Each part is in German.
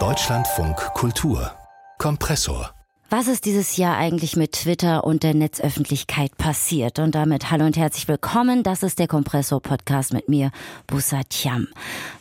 Deutschlandfunk Kultur Kompressor was ist dieses Jahr eigentlich mit Twitter und der Netzöffentlichkeit passiert? Und damit hallo und herzlich willkommen. Das ist der Kompressor-Podcast mit mir, Bussat Cham.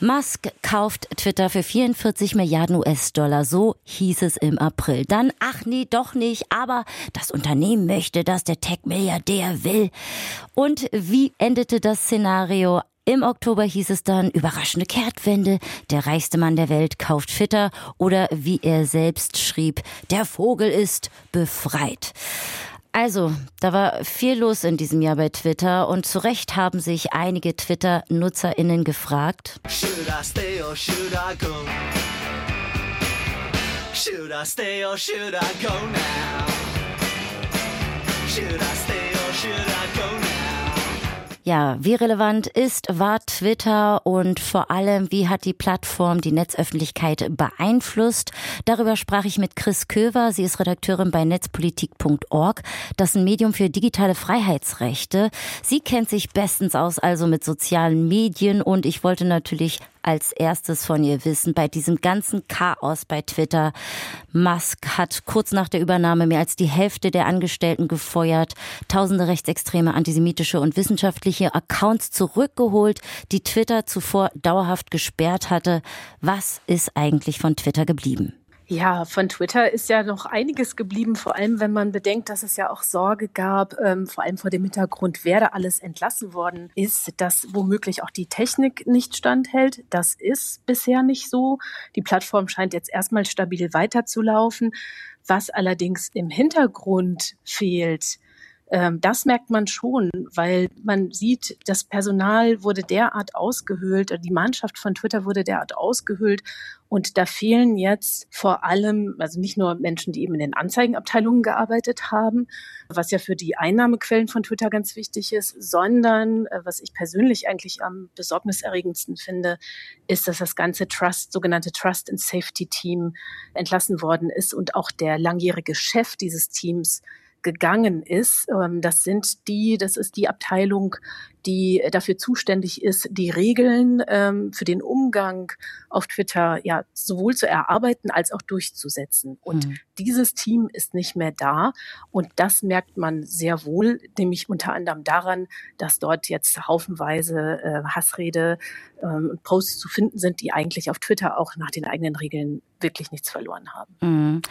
Musk kauft Twitter für 44 Milliarden US-Dollar. So hieß es im April. Dann, ach nee, doch nicht. Aber das Unternehmen möchte, dass der Tech-Milliardär will. Und wie endete das Szenario? Im Oktober hieß es dann überraschende Kehrtwende, der reichste Mann der Welt kauft Twitter oder wie er selbst schrieb, der Vogel ist befreit. Also, da war viel los in diesem Jahr bei Twitter und zu Recht haben sich einige Twitter-NutzerInnen gefragt. Should Ja, wie relevant ist, war Twitter und vor allem, wie hat die Plattform die Netzöffentlichkeit beeinflusst? Darüber sprach ich mit Chris Köver. Sie ist Redakteurin bei netzpolitik.org. Das ist ein Medium für digitale Freiheitsrechte. Sie kennt sich bestens aus, also mit sozialen Medien und ich wollte natürlich als erstes von ihr wissen bei diesem ganzen Chaos bei Twitter. Musk hat kurz nach der Übernahme mehr als die Hälfte der Angestellten gefeuert, tausende rechtsextreme, antisemitische und wissenschaftliche Accounts zurückgeholt, die Twitter zuvor dauerhaft gesperrt hatte. Was ist eigentlich von Twitter geblieben? Ja, von Twitter ist ja noch einiges geblieben, vor allem wenn man bedenkt, dass es ja auch Sorge gab, ähm, vor allem vor dem Hintergrund, wer da alles entlassen worden ist, dass womöglich auch die Technik nicht standhält. Das ist bisher nicht so. Die Plattform scheint jetzt erstmal stabil weiterzulaufen. Was allerdings im Hintergrund fehlt, ähm, das merkt man schon, weil man sieht, das Personal wurde derart ausgehöhlt, die Mannschaft von Twitter wurde derart ausgehöhlt. Und da fehlen jetzt vor allem, also nicht nur Menschen, die eben in den Anzeigenabteilungen gearbeitet haben, was ja für die Einnahmequellen von Twitter ganz wichtig ist, sondern äh, was ich persönlich eigentlich am besorgniserregendsten finde, ist, dass das ganze Trust, sogenannte Trust and Safety Team entlassen worden ist und auch der langjährige Chef dieses Teams gegangen ist. Ähm, das sind die, das ist die Abteilung, die dafür zuständig ist, die Regeln ähm, für den Umgang auf Twitter ja sowohl zu erarbeiten als auch durchzusetzen. Und mhm. dieses Team ist nicht mehr da. Und das merkt man sehr wohl, nämlich unter anderem daran, dass dort jetzt haufenweise äh, Hassrede ähm, und Posts zu finden sind, die eigentlich auf Twitter auch nach den eigenen Regeln wirklich nichts verloren haben. Mhm.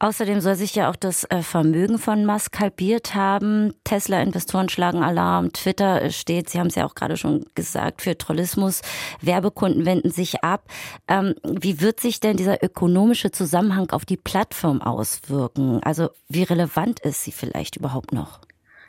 Außerdem soll sich ja auch das äh, Vermögen von Musk halbiert haben. Tesla-Investoren schlagen Alarm. Twitter steht, Sie haben es ja auch gerade schon gesagt, für Trollismus. Werbekunden wenden sich ab. Ähm, wie wird sich denn dieser ökonomische Zusammenhang auf die Plattform auswirken? Also wie relevant ist sie vielleicht überhaupt noch?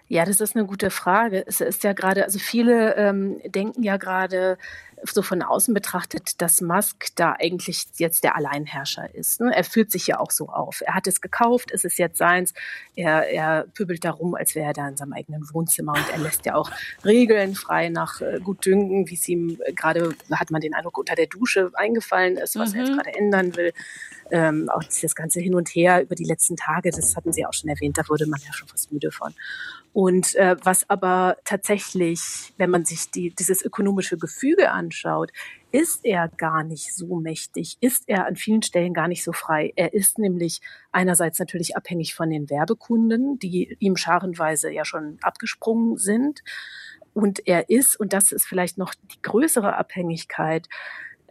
Ja, das ist eine gute Frage. Es ist ja gerade, also viele ähm, denken ja gerade, so von außen betrachtet, dass Musk da eigentlich jetzt der Alleinherrscher ist. Ne? Er fühlt sich ja auch so auf. Er hat es gekauft, es ist jetzt seins. Er, er pöbelt darum, als wäre er da in seinem eigenen Wohnzimmer und er lässt ja auch Regeln frei nach äh, Gutdünken, wie es ihm äh, gerade, hat man den Eindruck, unter der Dusche eingefallen ist, was mhm. er jetzt mhm. gerade ändern will. Ähm, auch das ganze Hin und Her über die letzten Tage, das hatten Sie auch schon erwähnt, da wurde man ja schon fast müde von. Und äh, was aber tatsächlich, wenn man sich die, dieses ökonomische Gefüge anschaut, ist er gar nicht so mächtig, ist er an vielen Stellen gar nicht so frei. Er ist nämlich einerseits natürlich abhängig von den Werbekunden, die ihm scharenweise ja schon abgesprungen sind. Und er ist, und das ist vielleicht noch die größere Abhängigkeit,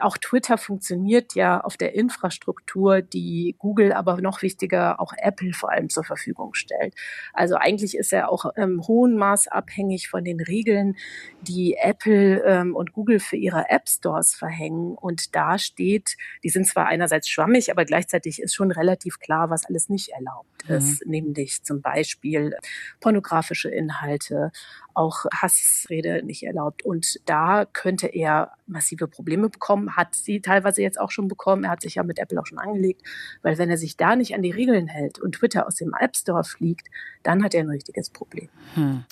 auch Twitter funktioniert ja auf der Infrastruktur, die Google, aber noch wichtiger auch Apple vor allem zur Verfügung stellt. Also eigentlich ist er auch im hohen Maß abhängig von den Regeln, die Apple ähm, und Google für ihre App Stores verhängen. Und da steht, die sind zwar einerseits schwammig, aber gleichzeitig ist schon relativ klar, was alles nicht erlaubt mhm. ist, nämlich zum Beispiel pornografische Inhalte, auch Hassrede nicht erlaubt. Und da könnte er massive Probleme bekommen, hat sie teilweise jetzt auch schon bekommen. Er hat sich ja mit Apple auch schon angelegt, weil wenn er sich da nicht an die Regeln hält und Twitter aus dem App Store fliegt, dann hat er ein richtiges Problem. Hm.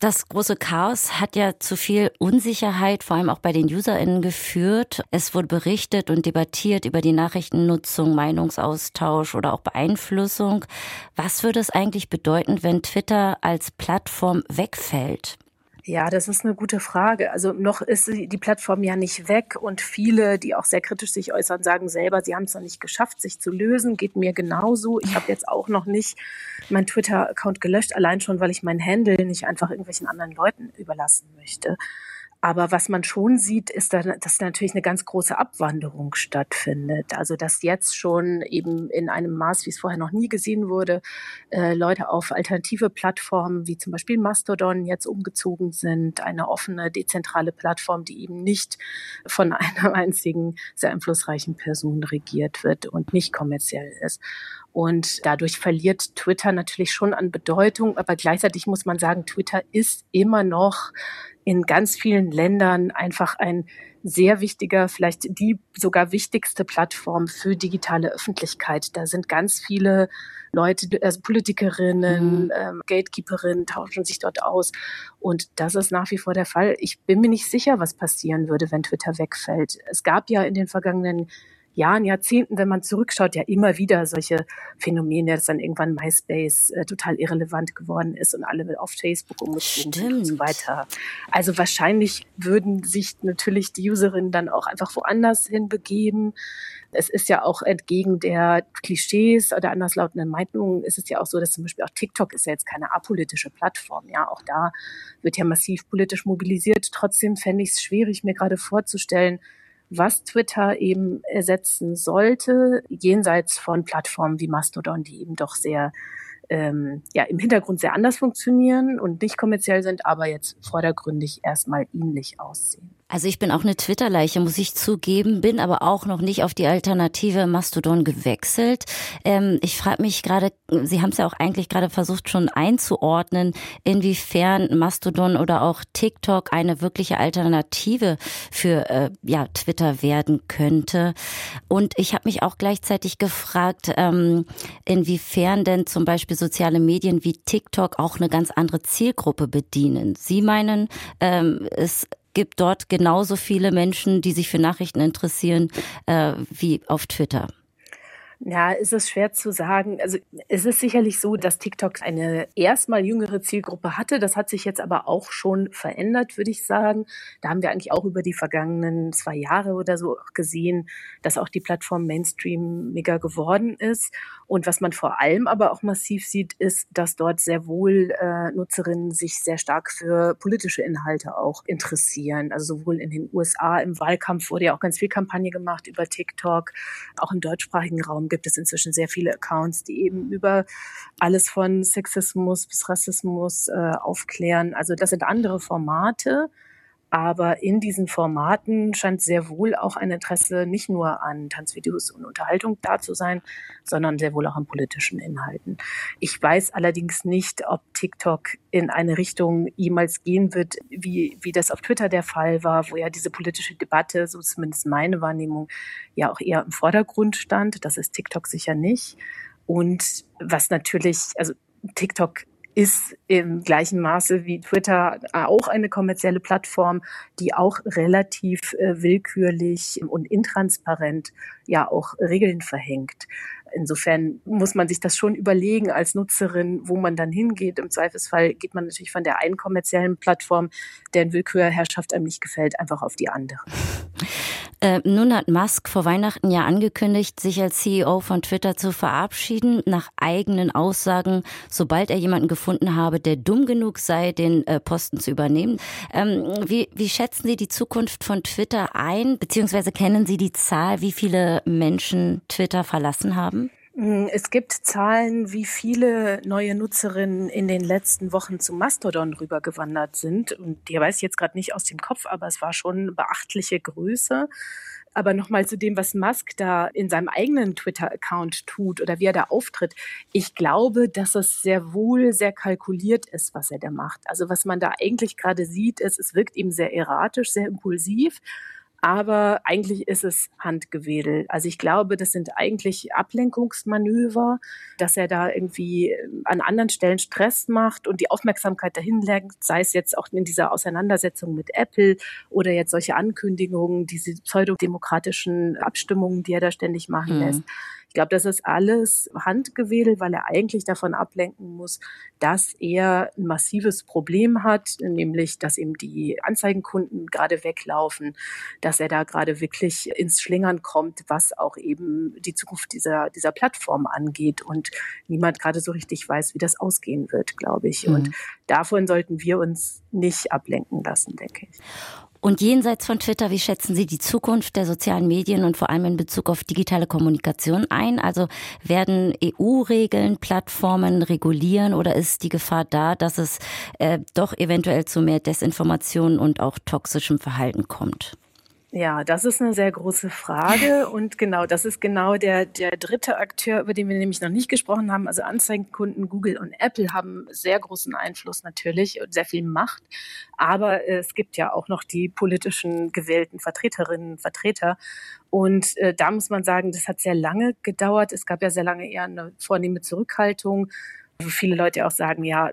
Das große Chaos hat ja zu viel Unsicherheit, vor allem auch bei den UserInnen geführt. Es wurde berichtet und debattiert über die Nachrichtennutzung, Meinungsaustausch oder auch Beeinflussung. Was würde es eigentlich bedeuten, wenn Twitter als Plattform wegfällt? Ja, das ist eine gute Frage. Also noch ist die Plattform ja nicht weg und viele, die auch sehr kritisch sich äußern, sagen selber, sie haben es noch nicht geschafft, sich zu lösen. Geht mir genauso. Ich habe jetzt auch noch nicht meinen Twitter-Account gelöscht, allein schon, weil ich meinen Handle nicht einfach irgendwelchen anderen Leuten überlassen möchte. Aber was man schon sieht, ist, dass natürlich eine ganz große Abwanderung stattfindet. Also dass jetzt schon eben in einem Maß, wie es vorher noch nie gesehen wurde, äh, Leute auf alternative Plattformen wie zum Beispiel Mastodon jetzt umgezogen sind. Eine offene, dezentrale Plattform, die eben nicht von einer einzigen sehr einflussreichen Person regiert wird und nicht kommerziell ist. Und dadurch verliert Twitter natürlich schon an Bedeutung, aber gleichzeitig muss man sagen, Twitter ist immer noch in ganz vielen Ländern einfach ein sehr wichtiger, vielleicht die sogar wichtigste Plattform für digitale Öffentlichkeit. Da sind ganz viele Leute, also Politikerinnen, mhm. ähm, Gatekeeperinnen tauschen sich dort aus. Und das ist nach wie vor der Fall. Ich bin mir nicht sicher, was passieren würde, wenn Twitter wegfällt. Es gab ja in den vergangenen Jahren, Jahrzehnten, wenn man zurückschaut, ja immer wieder solche Phänomene, dass dann irgendwann MySpace äh, total irrelevant geworden ist und alle auf Facebook umgezogen sind und so weiter. Also wahrscheinlich würden sich natürlich die Userinnen dann auch einfach woanders hinbegeben. Es ist ja auch entgegen der Klischees oder anderslautenden Meinungen ist es ja auch so, dass zum Beispiel auch TikTok ist ja jetzt keine apolitische Plattform. Ja, auch da wird ja massiv politisch mobilisiert. Trotzdem fände ich es schwierig, mir gerade vorzustellen, was Twitter eben ersetzen sollte, jenseits von Plattformen wie Mastodon, die eben doch sehr ähm, ja, im Hintergrund sehr anders funktionieren und nicht kommerziell sind, aber jetzt vordergründig erstmal ähnlich aussehen. Also ich bin auch eine Twitter-Leiche, muss ich zugeben, bin aber auch noch nicht auf die Alternative Mastodon gewechselt. Ähm, ich frage mich gerade, Sie haben es ja auch eigentlich gerade versucht schon einzuordnen, inwiefern Mastodon oder auch TikTok eine wirkliche Alternative für äh, ja, Twitter werden könnte. Und ich habe mich auch gleichzeitig gefragt, ähm, inwiefern denn zum Beispiel soziale Medien wie TikTok auch eine ganz andere Zielgruppe bedienen. Sie meinen, ähm, es gibt dort genauso viele Menschen, die sich für Nachrichten interessieren, äh, wie auf Twitter. Ja, ist es schwer zu sagen. Also es ist sicherlich so, dass TikTok eine erstmal jüngere Zielgruppe hatte. Das hat sich jetzt aber auch schon verändert, würde ich sagen. Da haben wir eigentlich auch über die vergangenen zwei Jahre oder so gesehen, dass auch die Plattform Mainstream mega geworden ist. Und was man vor allem aber auch massiv sieht, ist, dass dort sehr wohl äh, Nutzerinnen sich sehr stark für politische Inhalte auch interessieren. Also sowohl in den USA im Wahlkampf wurde ja auch ganz viel Kampagne gemacht über TikTok, auch im deutschsprachigen Raum gibt es inzwischen sehr viele Accounts, die eben über alles von Sexismus bis Rassismus äh, aufklären. Also das sind andere Formate. Aber in diesen Formaten scheint sehr wohl auch ein Interesse nicht nur an Tanzvideos und Unterhaltung da zu sein, sondern sehr wohl auch an politischen Inhalten. Ich weiß allerdings nicht, ob TikTok in eine Richtung jemals gehen wird, wie, wie das auf Twitter der Fall war, wo ja diese politische Debatte, so zumindest meine Wahrnehmung, ja auch eher im Vordergrund stand. Das ist TikTok sicher nicht. Und was natürlich, also TikTok ist im gleichen Maße wie Twitter auch eine kommerzielle Plattform, die auch relativ äh, willkürlich und intransparent ja auch Regeln verhängt. Insofern muss man sich das schon überlegen als Nutzerin, wo man dann hingeht. Im Zweifelsfall geht man natürlich von der einen kommerziellen Plattform, deren Willkürherrschaft einem nicht gefällt, einfach auf die andere. Äh, nun hat Musk vor Weihnachten ja angekündigt, sich als CEO von Twitter zu verabschieden, nach eigenen Aussagen, sobald er jemanden gefunden habe, der dumm genug sei, den äh, Posten zu übernehmen. Ähm, wie, wie schätzen Sie die Zukunft von Twitter ein, beziehungsweise kennen Sie die Zahl, wie viele Menschen Twitter verlassen haben? Mm, es gibt Zahlen, wie viele neue Nutzerinnen in den letzten Wochen zu Mastodon rübergewandert sind. Und die weiß ich jetzt gerade nicht aus dem Kopf, aber es war schon beachtliche Größe. Aber nochmal zu dem, was Musk da in seinem eigenen Twitter-Account tut oder wie er da auftritt. Ich glaube, dass es sehr wohl sehr kalkuliert ist, was er da macht. Also was man da eigentlich gerade sieht, ist, es wirkt eben sehr erratisch, sehr impulsiv aber eigentlich ist es Handgewedel. Also ich glaube, das sind eigentlich Ablenkungsmanöver, dass er da irgendwie ähm, an anderen Stellen Stress macht und die Aufmerksamkeit dahin lenkt, sei es jetzt auch in dieser Auseinandersetzung mit Apple oder jetzt solche Ankündigungen, diese pseudodemokratischen Abstimmungen, die er da ständig machen mhm. lässt. Ich glaube, das ist alles Handgewedel, weil er eigentlich davon ablenken muss, dass er ein massives Problem hat, nämlich, dass ihm die Anzeigenkunden gerade weglaufen, dass er da gerade wirklich ins Schlingern kommt, was auch eben die Zukunft dieser, dieser Plattform angeht und niemand gerade so richtig weiß, wie das ausgehen wird, glaube ich. Mhm. Und davon sollten wir uns nicht ablenken lassen, denke ich. Und jenseits von Twitter, wie schätzen Sie die Zukunft der sozialen Medien und vor allem in Bezug auf digitale Kommunikation ein? Also werden EU-Regeln Plattformen regulieren oder ist die Gefahr da, dass es äh, doch eventuell zu mehr Desinformation und auch toxischem Verhalten kommt? Ja, das ist eine sehr große Frage und genau, das ist genau der, der dritte Akteur, über den wir nämlich noch nicht gesprochen haben. Also Anzeigenkunden, Google und Apple haben sehr großen Einfluss natürlich und sehr viel Macht. Aber es gibt ja auch noch die politischen gewählten Vertreterinnen und Vertreter. Und äh, da muss man sagen, das hat sehr lange gedauert. Es gab ja sehr lange eher eine vornehme Zurückhaltung wo viele Leute auch sagen, ja,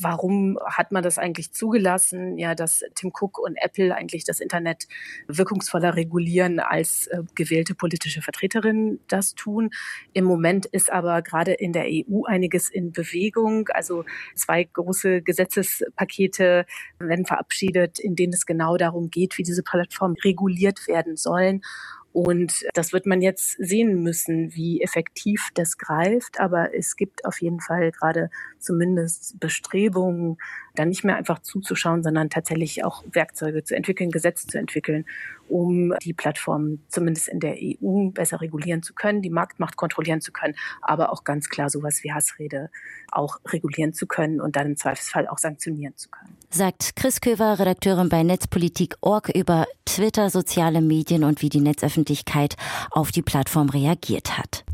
warum hat man das eigentlich zugelassen, ja, dass Tim Cook und Apple eigentlich das Internet wirkungsvoller regulieren, als äh, gewählte politische Vertreterinnen das tun. Im Moment ist aber gerade in der EU einiges in Bewegung. Also zwei große Gesetzespakete werden verabschiedet, in denen es genau darum geht, wie diese Plattformen reguliert werden sollen. Und das wird man jetzt sehen müssen, wie effektiv das greift. Aber es gibt auf jeden Fall gerade zumindest Bestrebungen, da nicht mehr einfach zuzuschauen, sondern tatsächlich auch Werkzeuge zu entwickeln, Gesetze zu entwickeln, um die Plattformen zumindest in der EU besser regulieren zu können, die Marktmacht kontrollieren zu können, aber auch ganz klar sowas wie Hassrede auch regulieren zu können und dann im Zweifelsfall auch sanktionieren zu können. Sagt Chris Köver, Redakteurin bei Netzpolitik.org über Twitter, soziale Medien und wie die Netzöffentlichkeit auf die Plattform reagiert hat.